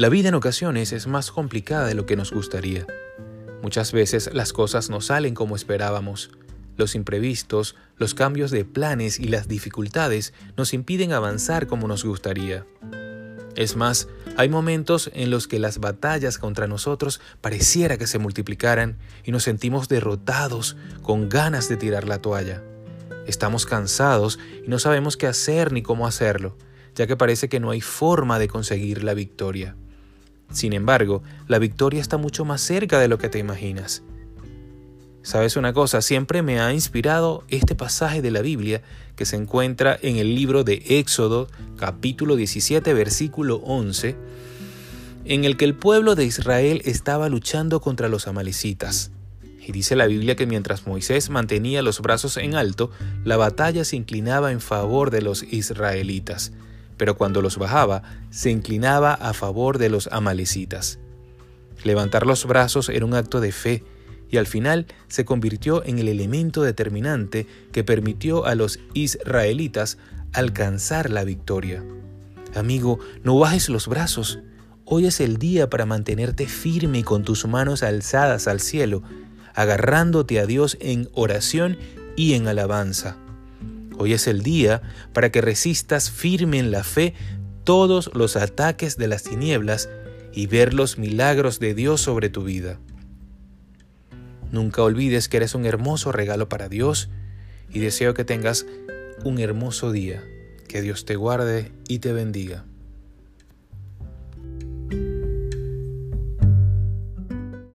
La vida en ocasiones es más complicada de lo que nos gustaría. Muchas veces las cosas no salen como esperábamos. Los imprevistos, los cambios de planes y las dificultades nos impiden avanzar como nos gustaría. Es más, hay momentos en los que las batallas contra nosotros pareciera que se multiplicaran y nos sentimos derrotados, con ganas de tirar la toalla. Estamos cansados y no sabemos qué hacer ni cómo hacerlo, ya que parece que no hay forma de conseguir la victoria. Sin embargo, la victoria está mucho más cerca de lo que te imaginas. ¿Sabes una cosa? Siempre me ha inspirado este pasaje de la Biblia que se encuentra en el libro de Éxodo, capítulo 17, versículo 11, en el que el pueblo de Israel estaba luchando contra los amalecitas. Y dice la Biblia que mientras Moisés mantenía los brazos en alto, la batalla se inclinaba en favor de los israelitas pero cuando los bajaba, se inclinaba a favor de los amalecitas. Levantar los brazos era un acto de fe y al final se convirtió en el elemento determinante que permitió a los israelitas alcanzar la victoria. Amigo, no bajes los brazos. Hoy es el día para mantenerte firme con tus manos alzadas al cielo, agarrándote a Dios en oración y en alabanza. Hoy es el día para que resistas firme en la fe todos los ataques de las tinieblas y ver los milagros de Dios sobre tu vida. Nunca olvides que eres un hermoso regalo para Dios y deseo que tengas un hermoso día. Que Dios te guarde y te bendiga.